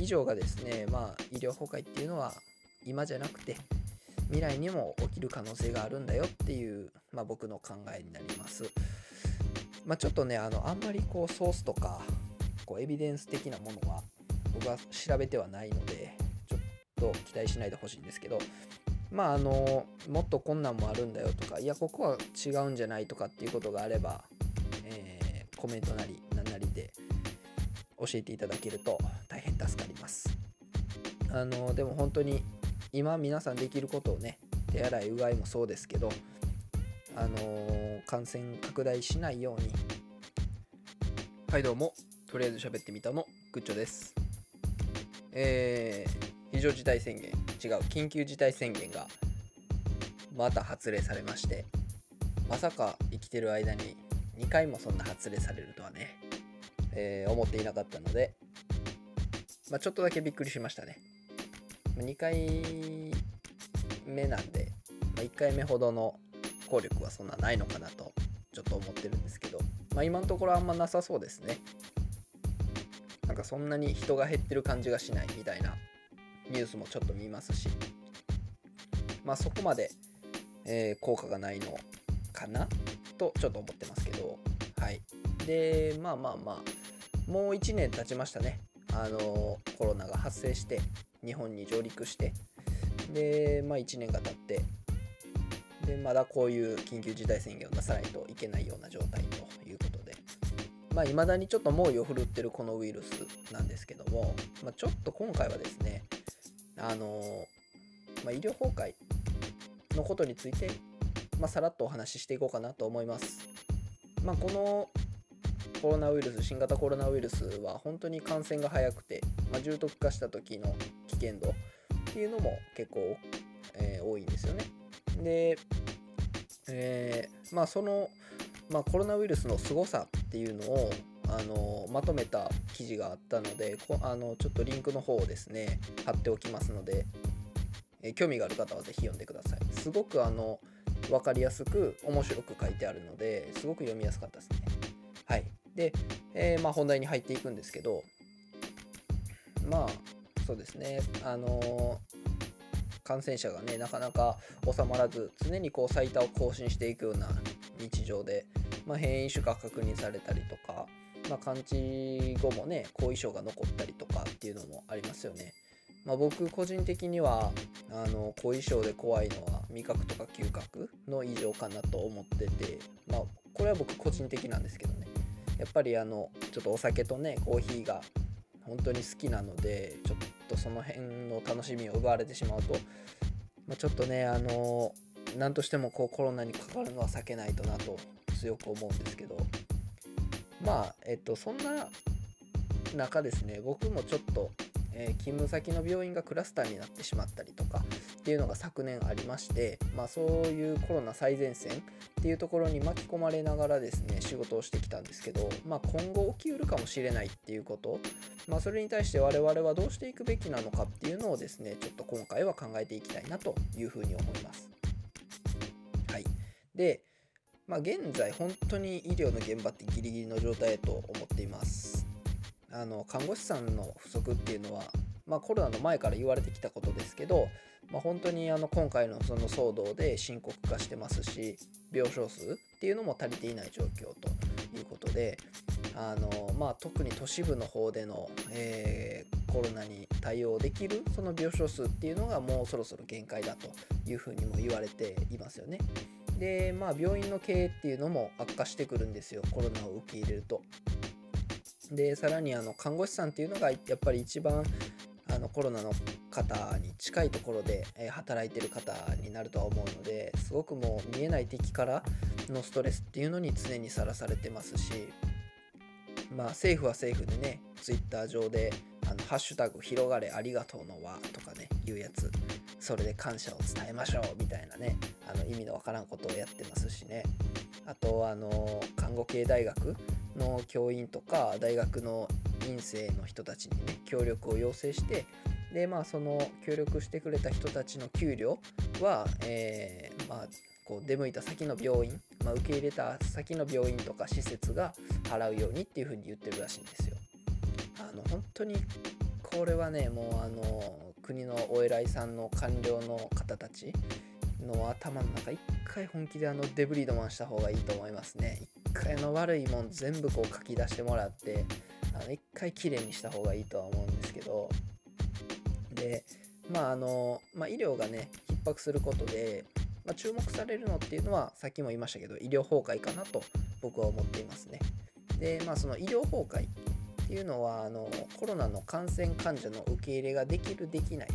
以上がですね、まあ、医療崩壊っていうのは今じゃなくて未来にも起きる可能性があるんだよっていう、まあ、僕の考えになります。まあ、ちょっとねあのあんまりこうソースとかこうエビデンス的なものは僕は調べてはないのでちょっと期待しないでほしいんですけどまああのもっと困難もあるんだよとかいやここは違うんじゃないとかっていうことがあれば、えー、コメントなり何なりで教えていただけると大変助かります。あのでも本当に今皆さんできることをね手洗いうがいもそうですけどあの、感染拡大しないようにはいどうもとりあえず喋ってみたのグッチョです。えー、非常事態宣言違う緊急事態宣言がまた発令されましてまさか生きてる間に2回もそんな発令されるとはね、えー、思っていなかったので、まあ、ちょっとだけびっくりしましたね。2回目なんで、まあ、1回目ほどの効力はそんなないのかなとちょっと思ってるんですけど、まあ、今のところあんまなさそうですね。なんかそんなに人が減ってる感じがしないみたいなニュースもちょっと見ますしまあそこまで、えー、効果がないのかなとちょっと思ってます。でまあまあまあもう1年経ちましたね。あのコロナが発生して日本に上陸して。でまあ1年が経って。でまだこういう緊急事態宣言を出さないといけないような状態ということで。まあ未だにちょっと猛威を振るってるこのウイルスなんですけども、まあ、ちょっと今回はですねあのまあ、医療崩壊のことについて、まあ、さらっとお話ししていこうかなと思います。まあ、このコロナウイルス新型コロナウイルスは本当に感染が早くて、まあ、重篤化した時の危険度っていうのも結構、えー、多いんですよね。で、えー、まあその、まあ、コロナウイルスの凄さっていうのをあのまとめた記事があったのでこあのちょっとリンクの方をですね貼っておきますので、え興味がある方は是非読んでください。すごくあの分かりやすく面白く書いてあるのですごく読みやすかったですね。はい。で、えー、まあ、本題に入っていくんですけどまあそうですねあの感染者がねなかなか収まらず常にこう最多を更新していくような日常で、まあ、変異種が確認されたりとか、まあ、完治後もね後遺症が残ったりとかっていうのもありますよね。まあ、僕個人的にはあの後遺症で怖いのは味覚とか嗅覚の異常かなと思ってて、まあ、これは僕個人的なんですけどねやっぱりあのちょっとお酒とねコーヒーが本当に好きなのでちょっとその辺の楽しみを奪われてしまうと、まあ、ちょっとねあの何としてもこうコロナにかかるのは避けないとなと強く思うんですけどまあえっとそんな中ですね僕もちょっとえ、勤務先の病院がクラスターになってしまったりとかっていうのが昨年ありまして、まあ、そういうコロナ最前線っていうところに巻き込まれながらですね仕事をしてきたんですけど、まあ、今後起きうるかもしれないっていうこと、まあ、それに対して我々はどうしていくべきなのかっていうのをですねちょっと今回は考えていきたいなというふうに思います。はい、でまあ、現在本当に医療の現場ってギリギリの状態と思っています。あの看護師さんの不足っていうのは、まあ、コロナの前から言われてきたことですけど、まあ、本当にあの今回のその騒動で深刻化してますし病床数っていうのも足りていない状況ということであの、まあ、特に都市部の方での、えー、コロナに対応できるその病床数っていうのがもうそろそろ限界だというふうにも言われていますよね。でまあ病院の経営っていうのも悪化してくるんですよコロナを受け入れると。でさらにあの看護師さんっていうのがやっぱり一番あのコロナの方に近いところで、え働いてる方になるとは思うのですごくもう見えない敵からのストレスっていうのに常にさらされてますしまあ政府は政府でねツイッター上で「あのハッシュタグ広がれありがとうの輪」とかねいうやつそれで感謝を伝えましょうみたいなねあの意味のわからんことをやってますしね。あとあの看護系大学の教員とか大学の院生の人たちにね協力を要請してでまあその協力してくれた人たちの給料は、えー、まあこう出向いた先の病院、まあ、受け入れた先の病院とか施設が払うようにっていうふうに言ってるらしいんですよ。あの本当にこれはねもうあの国のお偉いさんの官僚の方たちの頭の中一回本気であのデブリードマンした方がいいと思いますね一回の悪いもん全部こう書き出してもらってあの一回きれいにした方がいいとは思うんですけど。でまああの、まあ、医療がね逼迫することで、まあ、注目されるのっていうのはさっきも言いましたけど医療崩壊かなと僕は思っていますね。でまあその医療崩壊っていうのはあのコロナの感染患者の受け入れができるできない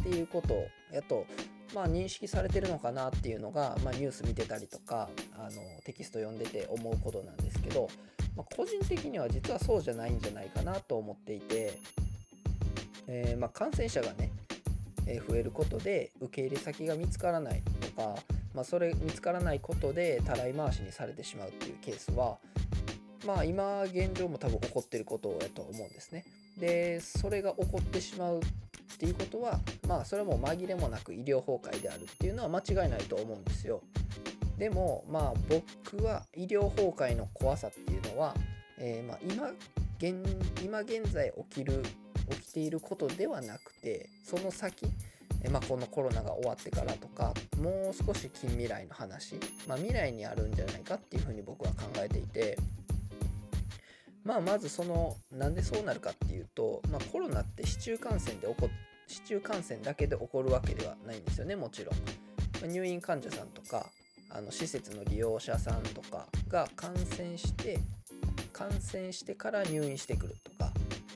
っていうことやとまあ、認識されてるのかなっていうのが、まあ、ニュース見てたりとかあのテキスト読んでて思うことなんですけど、まあ、個人的には実はそうじゃないんじゃないかなと思っていて、えー、ま感染者がね、えー、増えることで受け入れ先が見つからないとか、まそれ見つからないことでたらい回しにされてしまうっていうケースはまあ今現状も多分起こってることやと思うんですね。でそれが起こってしまうっていうことはまあそれも紛れもなく医療崩壊であるっていうのは間違いないと思うんですよ。でもまあ僕は医療崩壊の怖さっていうのは、えー、ま今現今現在起きる起きていることではなくてその先まあ、このコロナが終わってからとかもう少し近未来の話、まあ、未来にあるんじゃないかっていうふうに僕は考えていてまあまずそのなんでそうなるかっていうと、まあ、コロナって市中感染で起こ市中感染だけで起こるわけではないんですよねもちろん、ま入院患者さんとかあの施設の利用者さんとかが感染して感染してから入院してくるとか、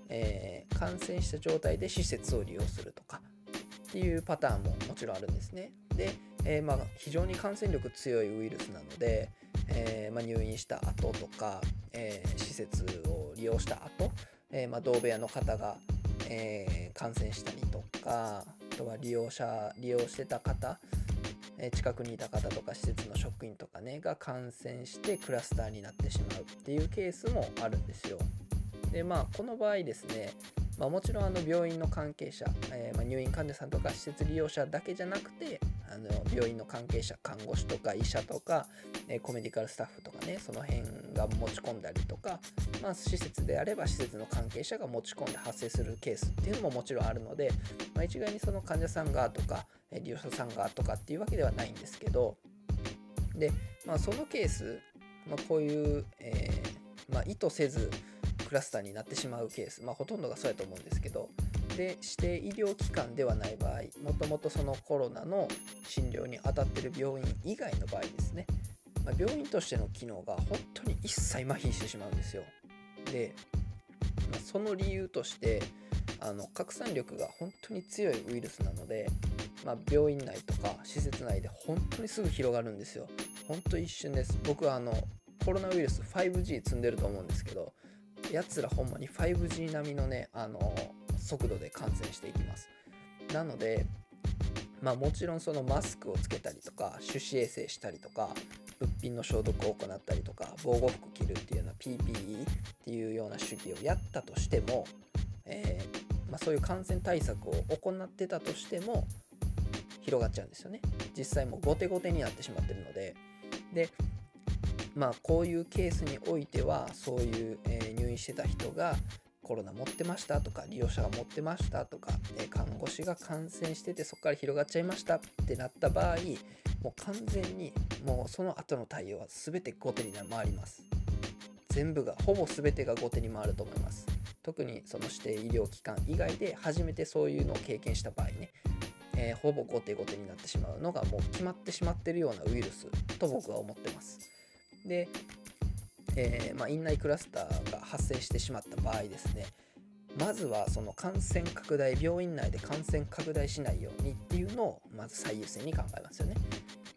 えー、感染した状態で施設を利用するとかっていうパターンももちろんあるんですね。で、えー、まあ、非常に感染力強いウイルスなので、えー、まあ、入院した後とか、え施設を利用した後、えま、同部屋の方がえー、感染したりとかあとは利用者利用してた方、えー、近くにいた方とか施設の職員とかねが感染してクラスターになってしまうっていうケースもあるんですよ。でまあこの場合ですねまあ、もちろんあの病院の関係者、えー、ま入院患者さんとか施設利用者だけじゃなくてあの病院の関係者看護師とか医者とか、え、コメディカルスタッフとかねその辺が持ち込んだりとか、まあ、施設であれば施設の関係者が持ち込んで発生するケースっていうのももちろんあるので、まあ、一概にその患者さんがとか利用者さんがとかっていうわけではないんですけどで、まあ、そのケース、まあ、こういう、えー、まあ、意図せずクラスターになってしまうケース、まあ、ほとんどがそうやと思うんですけどで指定医療機関ではない場合もともとそのコロナの診療に当たってる病院以外の場合ですね、まあ、病院としての機能が本当に一切麻痺してしまうんですよ。で、まあ、その理由としてあの拡散力が本当に強いウイルスなので、まあ、病院内とか施設内で本当にすぐ広がるんですよ。本当一瞬です。僕はあのコロナウイルス 5G 積んでると思うんですけどやつらほんまに 5G 並みのね、あの速度で感染していきます。なので、まあもちろんそのマスクをつけたりとか、手指衛生したりとか、物品の消毒を行ったりとか、防護服着るっていうような PPE っていうような主義をやったとしても、えー、まあ、そういう感染対策を行ってたとしても、広がっちゃうんですよね。実際もう後手後手になってしまってるので。で、まあこういうケースにおいてはそういう、えー、入院してた人がコロナ持ってましたとか利用者が持ってましたとか、え、看護師が感染しててそこから広がっちゃいましたってなった場合もう完全にもうその後の対応は全て後手に回ります。全部がほぼ全てが後手に回ると思います。特にその指定医療機関以外で初めてそういうのを経験した場合ね、えー、ほぼ後手後手になってしまうのがもう決まってしまってるようなウイルスと僕は思ってます。で、えー、まあ、院内クラスターが発生してしまった場合ですね。まずはその感染拡大病院内で感染拡大しないようにっていうのをまず最優先に考えますよね。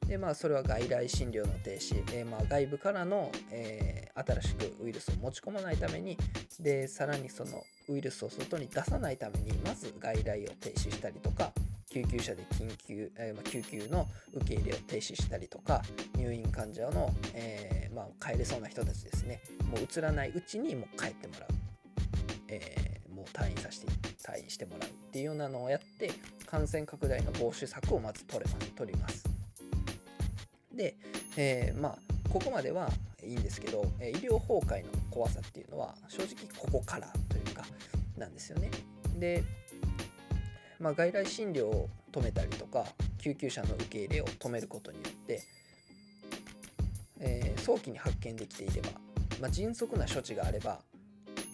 でまあそれは外来診療の停止、えー、まあ外部からの、えー、新しくウイルスを持ち込まないために。でさらにそのウイルスを外に出さないためにまず外来を停止したりとか救急車で緊急、えー、まあ、救急の受け入れを停止したりとか入院患者の、えー、まあ、帰れそうな人たちですね。もう移らないうちにもう帰ってもらう、え、もう退院させて退院してもらうっていうようなのをやって感染拡大の防止策をまず取れます取ります。で、えまあここまではいいんですけど医療崩壊の怖さっていうのは正直ここからというかなんですよね。で、まあ、外来診療を止めたりとか救急車の受け入れを止めることによって、えー、早期に発見できていれば、まあ、迅速な処置があれば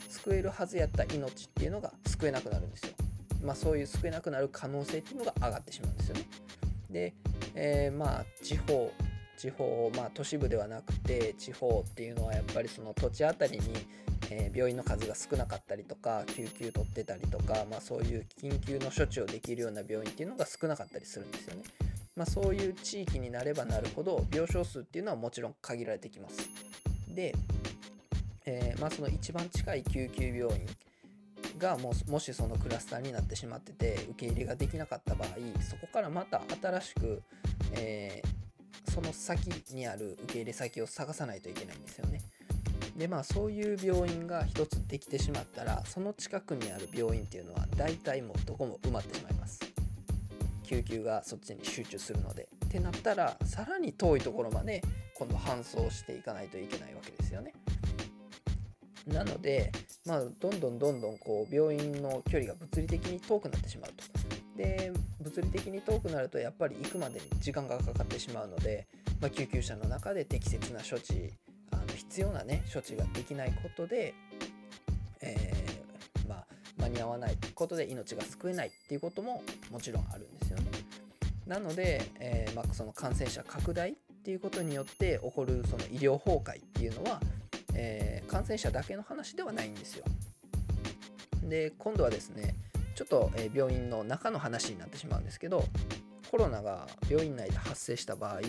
救えるはずやった命っていうのが救えなくなるんですよ。まあ、そういう救えなくなる可能性っていうのが上がってしまうんですよね。で、えー、まあ地方地方まあ都市部ではなくて地方っていうのはやっぱりその土地あたりに、えー、病院の数が少なかったりとか救急取ってたりとか、まあ、そういう緊急の処置をできるような病院っていうのが少なかったりするんですよね。まあ、そういう地域になればなるほど病床数っていうのはもちろん限られてきます。で、えー、まあ、その一番近い救急病院がももしそのクラスターになってしまってて受け入れができなかった場合そこからまた新しく、えー、その先にある受け入れ先を探さないといけないんですよね。でまあそういう病院が一つできてしまったらその近くにある病院っていうのは大体もうどこも埋まってしまいます。救急がそっちに集中するので。ってなったらさらに遠いところまで今度搬送していかないといけないわけですよね。なので、まあ、どんどんどんどんこう病院の距離が物理的に遠くなってしまうと。で物理的に遠くなるとやっぱり行くまでに時間がかかってしまうので、まあ、救急車の中で適切な処置必要なね処置ができないことで、えー、まあ、間に合わないことで命が救えないっていうことももちろんあるんですよね。なので、えー、まあ、その感染者拡大っていうことによって起こるその医療崩壊っていうのはえー、感染者だけの話ではないんですよ。で今度はですねちょっと、病院の中の話になってしまうんですけどコロナが病院内で発生した場合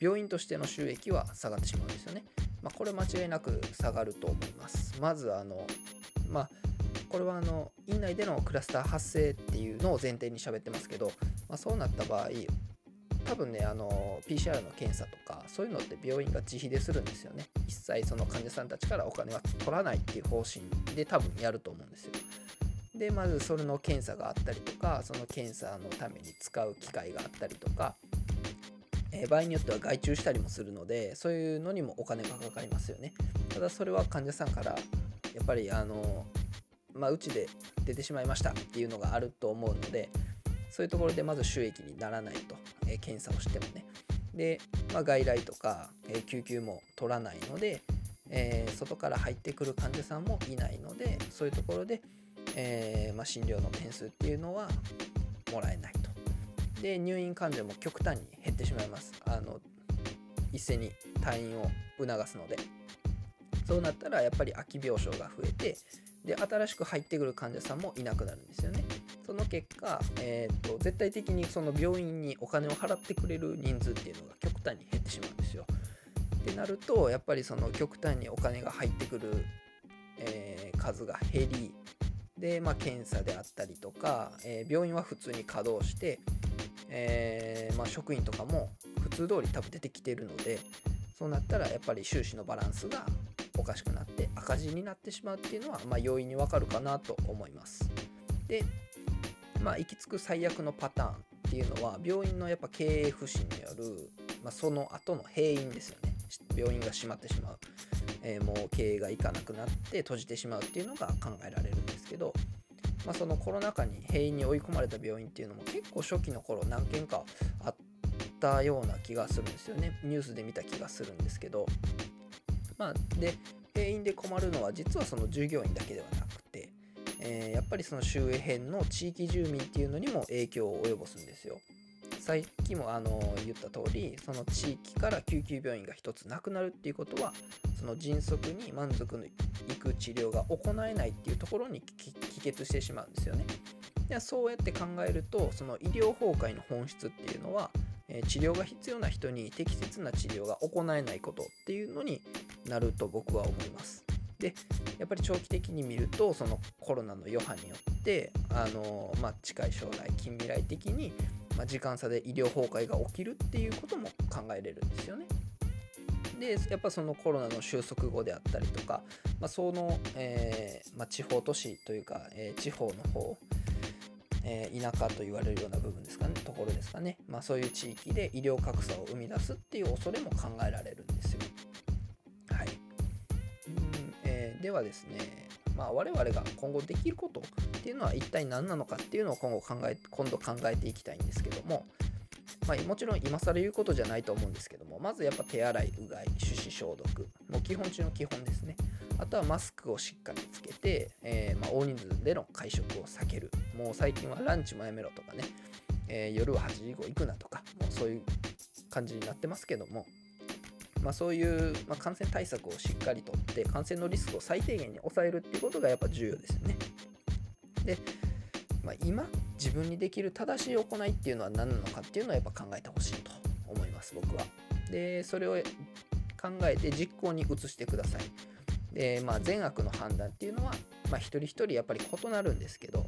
病院としての収益は下がってしまうんですよね。まあ、これ間違いなく下がると思います。まずあのまあこれはあの院内でのクラスター発生っていうのを前提に喋ってますけど、まあ、そうなった場合多分ねあの PCR の検査とかそういうのって病院が自費でするんですよね一切その患者さんたちからお金は取らないっていう方針で多分やると思うんですよでまずそれの検査があったりとかその検査のために使う機械があったりとか、え、場合によっては外注したりもするのでそういうのにもお金がかかりますよねただそれは患者さんからやっぱりあのまあうちで出てしまいましたっていうのがあると思うのでそういうところでまず収益にならないと、えー、検査をしてもね。で、まあ、外来とか、えー、救急も取らないので、えー、外から入ってくる患者さんもいないのでそういうところで、えまあ、診療の点数っていうのはもらえない。で入院患者も極端に減ってしまいます。あの一斉に退院を促すので。そうなったらやっぱり空き病床が増えてで新しく入ってくる患者さんもいなくなるんですよね。その結果、えーと、絶対的にその病院にお金を払ってくれる人数っていうのが極端に減ってしまうんですよ。ってなるとやっぱりその極端にお金が入ってくる、えー、数が減りで、まあ、検査であったりとか、えー、病院は普通に稼働して、えー、まあ、職員とかも普通通り多分出てきてるのでそうなったらやっぱり収支のバランスがおかしくなって赤字になってしまうっていうのは、まあ、容易にわかるかなと思います。でまあ、行き着く最悪のパターンっていうのは病院のやっぱ経営不振による、まあ、その後の閉院ですよね病院が閉まってしまう、えー、もう経営がいかなくなって閉じてしまうっていうのが考えられる、まあ、そのコロナ禍に閉院に追い込まれた病院っていうのも結構初期の頃何件かあったような気がするんですよねニュースで見た気がするんですけどまあで閉院で困るのは実はその従業員だけではなくてえー、やっぱりその周辺の地域住民っていうのにも影響を及ぼすんですよ。さっきもあの言った通りその地域から救急病院が1つなくなるっていうことはその迅速に満足のいく治療が行えないっていうところに帰結してしまうんですよね。でそうやって考えるとその医療崩壊の本質っていうのは、え治療が必要な人に適切な治療が行えないことっていうのになると僕は思います。でやっぱり長期的に見るとそのコロナの余波によってあの、まあ、近い将来近未来的に、まあ、時間差で医療崩壊が起きるっていうことも考えれるんですよね。でやっぱそのコロナの収束後であったりとか、まあ、その、えー、まあ、地方都市というか、えー、地方の方えー、田舎と言われるような部分ですかねところですかね、まあ、そういう地域で医療格差を生み出すっていう恐れも考えられるんですよ。はい、うんではですねまあ、我々が今後できることっていうのは一体何なのかっていうのを今後考え今度考えていきたいんですけども、まあ、もちろん今更言うことじゃないと思うんですけどもまずやっぱ手洗いうがい手指消毒もう基本中の基本ですね。あとはマスクをしっかりつけて、えー、まあ、大人数での会食を避ける。もう最近はランチもやめろとかね、えー、夜は8時以降行くなとかもうそういう感じになってますけども。まあ、そういう、まあ、感染対策をしっかりとって感染のリスクを最低限に抑えるっていうことがやっぱ重要ですよね。で、まあ、今自分にできる正しい行いっていうのは何なのかっていうのはやっぱ考えてほしいと思います僕は。でそれを考えて実行に移してください。でまあ善悪の判断っていうのは、まあ、一人一人やっぱり異なるんですけど、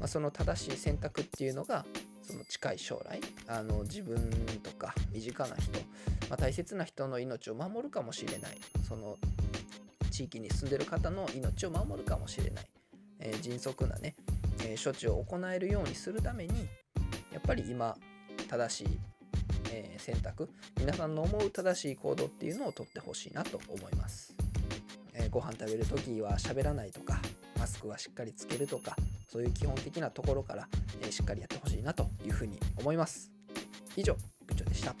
まあ、その正しい選択っていうのがその近い将来あの自分とか身近な人、まあ、大切な人の命を守るかもしれないその地域に住んでる方の命を守るかもしれない、えー、迅速なね、えー、処置を行えるようにするためにやっぱり今正しい、えー、選択皆さんの思う正しい行動っていうのをとってほしいなと思います、えー、ご飯食べる時は喋らないとかマスクはしっかりつけるとかそういう基本的なところから、えー、しっかりやってほしいなというふうに思います。以上部長でした。